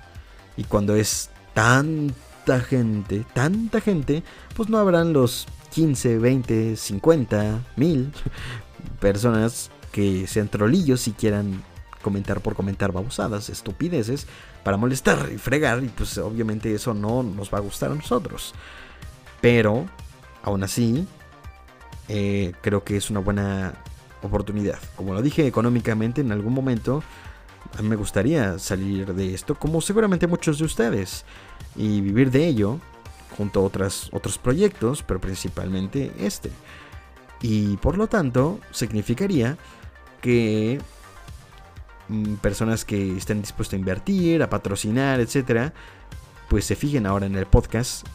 S2: Y cuando es tanta gente, tanta gente, pues no habrán los 15, 20, 50, mil personas que sean trolillos y quieran comentar por comentar babosadas, estupideces, para molestar y fregar, y pues obviamente eso no nos va a gustar a nosotros. Pero, aún así, eh, creo que es una buena oportunidad. Como lo dije económicamente en algún momento, a mí me gustaría salir de esto, como seguramente muchos de ustedes, y vivir de ello junto a otras, otros proyectos, pero principalmente este. Y por lo tanto, significaría que mm, personas que estén dispuestas a invertir, a patrocinar, etcétera, pues se fijen ahora en el podcast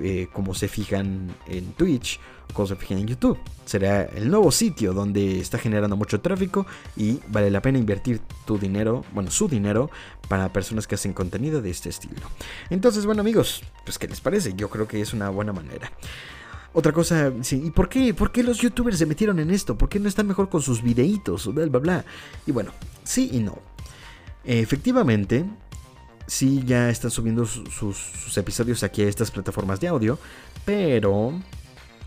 S2: eh, como se fijan en Twitch como se fijan en YouTube. Será el nuevo sitio donde está generando mucho tráfico y vale la pena invertir tu dinero, bueno, su dinero, para personas que hacen contenido de este estilo. Entonces, bueno amigos, pues ¿qué les parece? Yo creo que es una buena manera. Otra cosa, sí, ¿y por qué? ¿Por qué los youtubers se metieron en esto? ¿Por qué no están mejor con sus videitos? Bla, bla, bla. Y bueno, sí y no. Efectivamente, sí ya están subiendo sus, episodios aquí a estas plataformas de audio, pero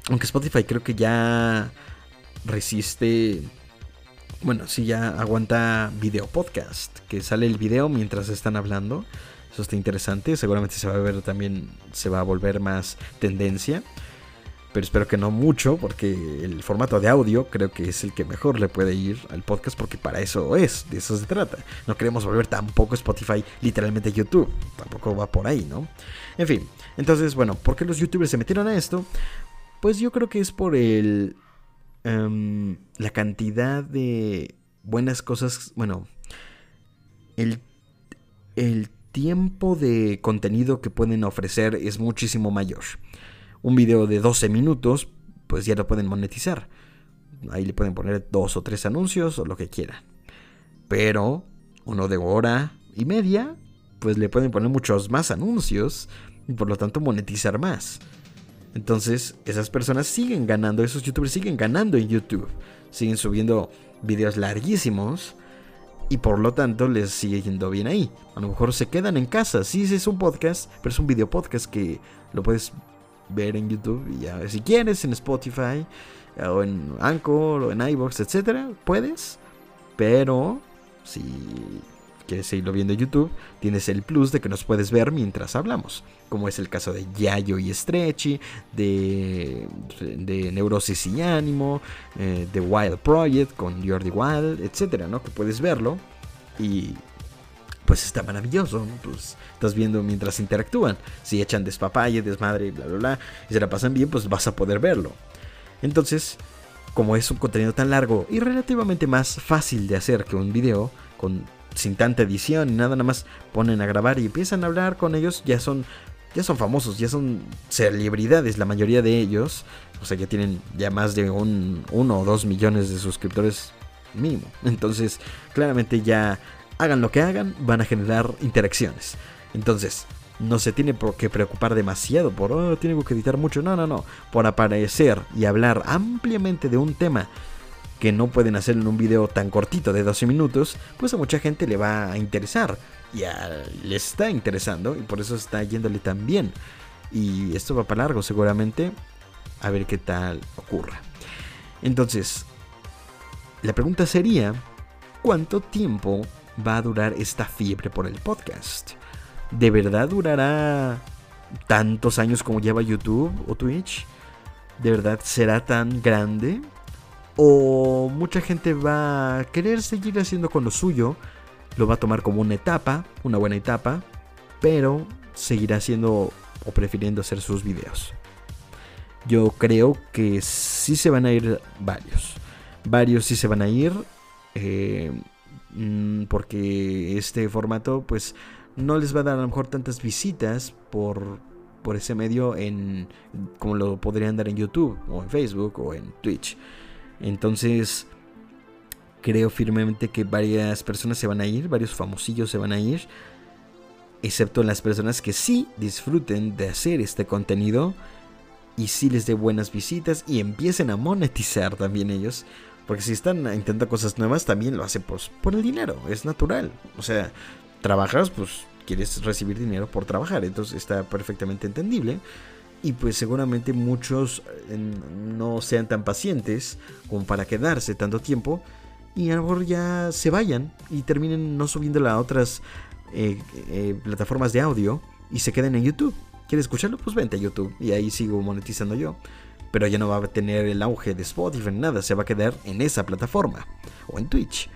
S2: aunque Spotify creo que ya resiste, bueno, sí ya aguanta video podcast, que sale el video mientras están hablando. Eso está interesante, seguramente se va a ver también, se va a volver más tendencia pero espero que no mucho, porque el formato de audio creo que es el que mejor le puede ir al podcast, porque para eso es, de eso se trata. No queremos volver tampoco Spotify literalmente YouTube, tampoco va por ahí, ¿no? En fin, entonces, bueno, ¿por qué los youtubers se metieron a esto? Pues yo creo que es por el... Em, la cantidad de buenas cosas, bueno, el, el tiempo de contenido que pueden ofrecer es muchísimo mayor un video de 12 minutos, pues ya lo pueden monetizar. Ahí le pueden poner dos o tres anuncios o lo que quieran. Pero uno de hora y media, pues le pueden poner muchos más anuncios y por lo tanto monetizar más. Entonces, esas personas siguen ganando, esos youtubers siguen ganando en YouTube. Siguen subiendo videos larguísimos y por lo tanto les sigue yendo bien ahí. A lo mejor se quedan en casa. Sí, es un podcast, pero es un video podcast que lo puedes ver en YouTube y ya, si quieres en Spotify o en Anchor o en iVoox, etcétera, puedes. Pero si quieres seguirlo viendo en YouTube, tienes el plus de que nos puedes ver mientras hablamos. Como es el caso de Yayo y Stretchy, de, de Neurosis y Ánimo, eh, de Wild Project con Jordi Wild, etcétera, ¿no? Que puedes verlo y pues está maravilloso, Pues estás viendo mientras interactúan. Si echan despapalle, desmadre, bla, bla, bla, y se la pasan bien, pues vas a poder verlo. Entonces, como es un contenido tan largo y relativamente más fácil de hacer que un video, con, sin tanta edición y nada, nada más ponen a grabar y empiezan a hablar con ellos, ya son, ya son famosos, ya son celebridades la mayoría de ellos. O sea, ya tienen ya más de un, uno o dos millones de suscriptores mínimo. Entonces, claramente ya hagan lo que hagan, van a generar interacciones. Entonces, no se tiene por qué preocupar demasiado por, oh, tengo que editar mucho. No, no, no. Por aparecer y hablar ampliamente de un tema que no pueden hacer en un video tan cortito de 12 minutos, pues a mucha gente le va a interesar. Ya le está interesando y por eso está yéndole tan bien. Y esto va para largo seguramente. A ver qué tal ocurra. Entonces, la pregunta sería, ¿cuánto tiempo va a durar esta fiebre por el podcast? ¿De verdad durará tantos años como lleva YouTube o Twitch? ¿De verdad será tan grande? ¿O mucha gente va a querer seguir haciendo con lo suyo? Lo va a tomar como una etapa, una buena etapa, pero seguirá haciendo o prefiriendo hacer sus videos. Yo creo que sí se van a ir varios. Varios sí se van a ir. Eh, Mm, porque este formato pues no les va a dar a lo mejor tantas visitas por, por ese medio en como lo podrían dar en YouTube o en Facebook o en Twitch. Entonces creo firmemente que varias personas se van a ir, varios famosillos se van a ir, excepto las personas que sí disfruten de hacer este contenido y sí les dé buenas visitas y empiecen a monetizar también ellos. Porque si están intentando cosas nuevas, también lo hacen pues, por el dinero, es natural. O sea, trabajas, pues quieres recibir dinero por trabajar, entonces está perfectamente entendible. Y pues seguramente muchos eh, no sean tan pacientes como para quedarse tanto tiempo y a lo mejor ya se vayan y terminen no subiendo a otras eh, eh, plataformas de audio y se queden en YouTube. ¿Quieres escucharlo? Pues vente a YouTube y ahí sigo monetizando yo pero ya no va a tener el auge de Spotify ni nada, se va a quedar en esa plataforma o en Twitch.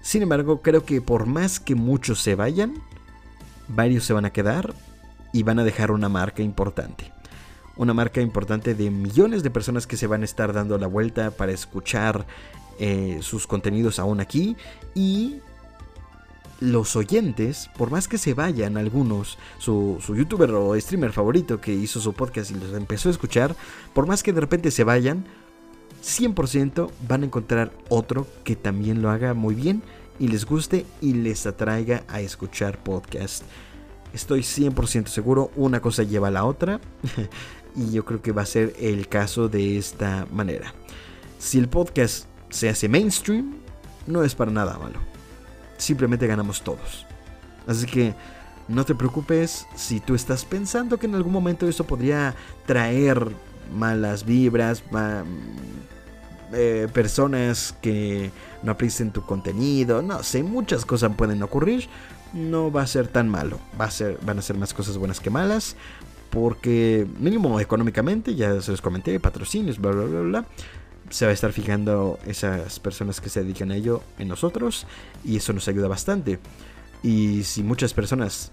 S2: Sin embargo, creo que por más que muchos se vayan, varios se van a quedar y van a dejar una marca importante. Una marca importante de millones de personas que se van a estar dando la vuelta para escuchar eh, sus contenidos aún aquí y los oyentes, por más que se vayan algunos, su, youtuber o streamer favorito que hizo su podcast y los empezó a escuchar, por más que de repente se vayan, 100% van a encontrar otro que también lo haga muy bien y les guste y les atraiga a escuchar podcast. Estoy 100% seguro, una cosa lleva a la otra y yo creo que va a ser el caso de esta manera. Si el podcast se hace mainstream, no es para nada malo simplemente ganamos todos. Así que no te preocupes si tú estás pensando que en algún momento eso podría traer malas vibras, eh, personas que no aprecien tu contenido, no sé, muchas cosas pueden ocurrir. No va a ser tan malo, va a ser, van a ser más cosas buenas que malas, porque mínimo económicamente, ya se los comenté, patrocinios, bla, bla, bla, bla se va a estar fijando esas personas que se dedican a ello en nosotros y eso nos ayuda bastante. Y si muchas personas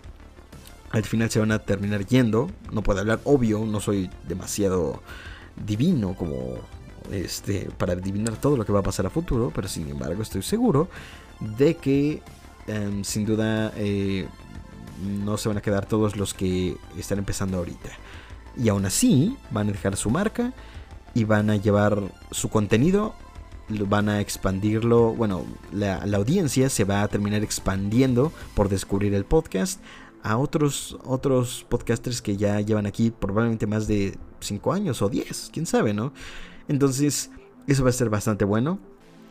S2: al final se van a terminar yendo, no puedo hablar, obvio, no soy demasiado divino como este para adivinar todo lo que va a pasar a futuro, pero sin embargo estoy seguro de que em, sin duda eh, no se van a quedar todos los que están empezando ahorita. Y aún así van a dejar su marca y van a llevar su contenido, van a expandirlo, bueno, la, audiencia se va a terminar expandiendo por descubrir el podcast a otros, otros podcasters que ya llevan aquí probablemente más de 5 años o 10, quién sabe, ¿no? Entonces, eso va a ser bastante bueno.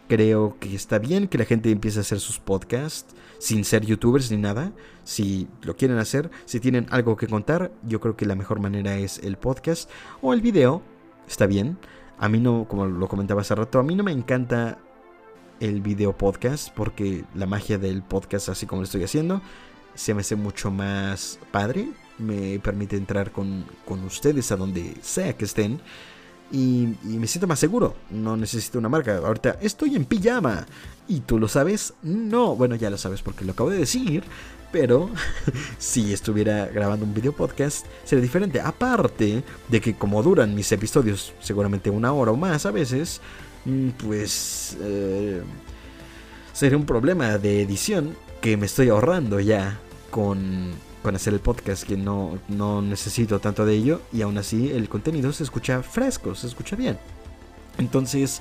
S2: Creo que está bien que la gente empiece a hacer sus podcasts sin ser youtubers ni nada. Si lo quieren hacer, si tienen algo que contar, yo creo que la mejor manera es el podcast o el video. Está bien. A mí no, como lo comentaba hace rato, a mí no me encanta el video podcast porque la magia del podcast así como lo estoy haciendo se me hace mucho más padre. Me permite entrar con, con ustedes a donde sea que estén y, me siento más seguro. No necesito una marca. Ahorita estoy en pijama. ¿Y tú lo sabes? No, bueno, ya lo sabes porque lo acabo de decir. Pero si estuviera grabando un video podcast, sería diferente. Aparte de que como duran mis episodios, seguramente una hora o más a veces, mm, pues eh, sería un problema de edición que me estoy ahorrando ya con con hacer el podcast, que no, no necesito tanto de ello y aún así el contenido se escucha fresco, se escucha bien. Entonces,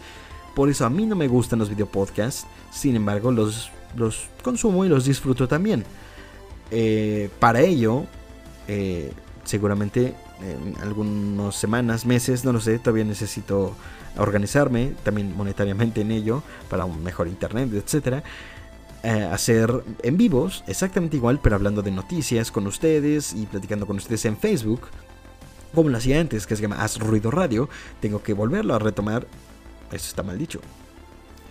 S2: por eso a mí no me gustan los video podcasts, sin embargo los, los consumo y los disfruto también. Eh, para ello, eh, seguramente en algunas semanas, meses, no lo sé, todavía necesito organizarme también monetariamente en ello para un mejor internet, etcétera. Eh, hacer en vivos, exactamente igual, pero hablando de noticias con ustedes y platicando con ustedes en Facebook, como lo hacía antes, que se llama Haz Ruido Radio. Tengo que volverlo a retomar. Eso está mal dicho.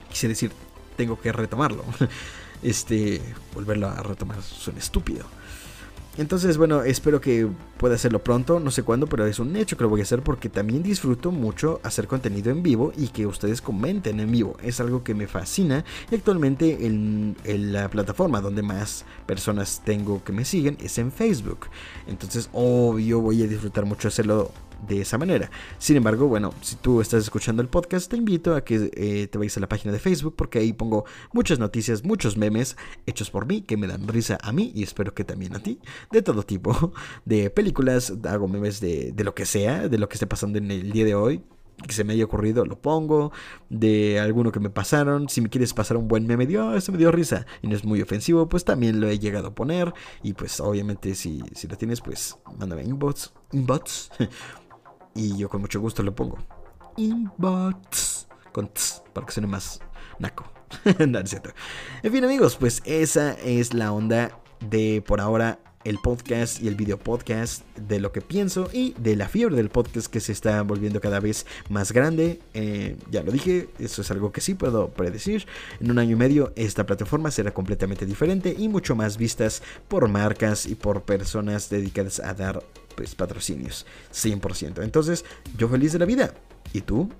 S2: Quise decir, tengo que retomarlo. Este, volverlo a retomar suena estúpido. Entonces, bueno, espero que pueda hacerlo pronto, no sé cuándo, pero es un hecho que lo voy a hacer porque también disfruto mucho hacer contenido en vivo y que ustedes comenten en vivo. Es algo que me fascina y actualmente en, en la plataforma donde más personas tengo que me siguen es en Facebook. Entonces, obvio, voy a disfrutar mucho hacerlo de esa manera. Sin embargo, bueno, si tú estás escuchando el podcast, te invito a que eh, te vayas a la página de Facebook porque ahí pongo muchas noticias, muchos memes hechos por mí que me dan risa a mí y espero que también a ti, de todo tipo, de películas, hago memes de, de lo que sea, de lo que esté pasando en el día de hoy, que se me haya ocurrido, lo pongo. De alguno que me pasaron. Si me quieres pasar un buen meme, dio, oh, me dio risa. Y no es muy ofensivo, pues también lo he llegado a poner. Y pues obviamente si, si lo tienes, pues mándame inbox. Inbox. Y yo con mucho gusto lo pongo. Inbox. Con tss, para que suene más naco. no, es cierto. En fin, amigos, pues esa es la onda de por ahora el podcast y el video podcast, de lo que pienso y de la fiebre del podcast que se está volviendo cada vez más grande. Eh, ya lo dije, eso es algo que sí puedo predecir. En un año y medio esta plataforma será completamente diferente y mucho más vistas por marcas y por personas dedicadas a dar pues patrocinios, 100%. Entonces, yo feliz de la vida. ¿Y tú?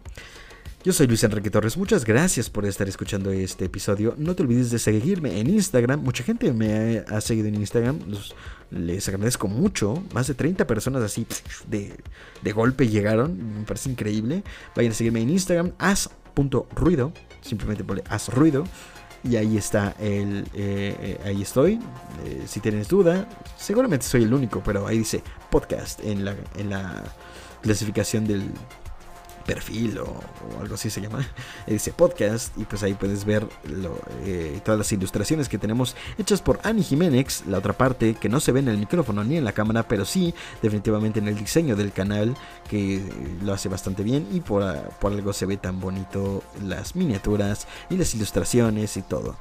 S2: Yo soy Luis Enrique Torres, muchas gracias por estar escuchando este episodio. No te olvides de seguirme en Instagram. Mucha gente me ha, seguido en Instagram. les agradezco mucho. Más de 30 personas así de, de golpe llegaron. Me parece increíble. Vayan a seguirme en Instagram, as.ruido. Simplemente ponle as ruido. Y ahí está el. Eh, eh, ahí estoy. Eh, si tienes duda, seguramente soy el único, pero ahí dice podcast en la, en la clasificación del, perfil o, algo así se llama, dice podcast y pues ahí puedes ver eh, todas las ilustraciones que tenemos hechas por Annie Jiménez, la otra parte que no se ve en el micrófono ni en la cámara, pero sí definitivamente en el diseño del canal que lo hace bastante bien y por, por algo se ve tan bonito las miniaturas y las ilustraciones y todo.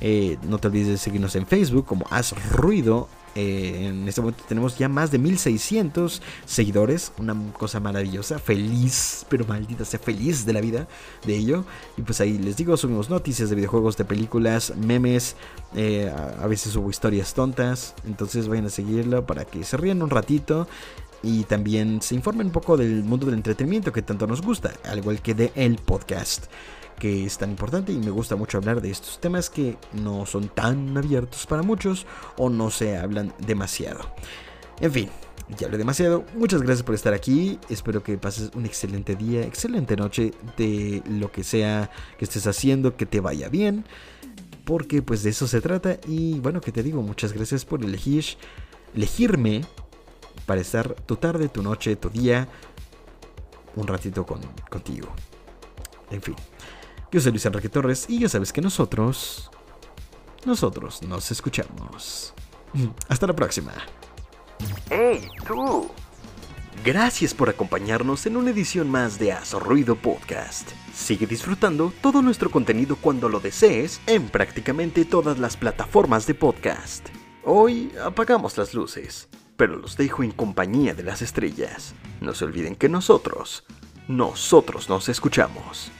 S2: Eh, no te olvides de seguirnos en Facebook como Haz Ruido eh, en este momento tenemos ya más de 1600 seguidores, una cosa maravillosa, feliz, pero maldita sea feliz de la vida de ello. Y pues ahí les digo, subimos noticias de videojuegos, de películas, memes, eh, a veces subo historias tontas, entonces vayan a seguirlo para que se rían un ratito y también se informen un poco del mundo del entretenimiento que tanto nos gusta, al igual que de el podcast que es tan importante y me gusta mucho hablar de estos temas que no son tan abiertos para muchos o no se hablan demasiado. En fin, ya hablé demasiado. Muchas gracias por estar aquí. Espero que pases un excelente día, excelente noche de lo que sea que estés haciendo, que te vaya bien. Porque pues de eso se trata. Y bueno, que te digo, muchas gracias por elegir, elegirme para estar tu tarde, tu noche, tu día, un ratito con, contigo. En fin. Yo soy Luis Enrique Torres y ya sabes que nosotros, nosotros nos escuchamos. Hasta la próxima.
S1: ¡Hey, tú!
S2: Gracias por acompañarnos en una edición más de Aso Ruido Podcast. Sigue disfrutando todo nuestro contenido cuando lo desees en prácticamente todas las plataformas de podcast. Hoy apagamos las luces, pero los dejo en compañía de las estrellas. No se olviden que nosotros, nosotros nos escuchamos.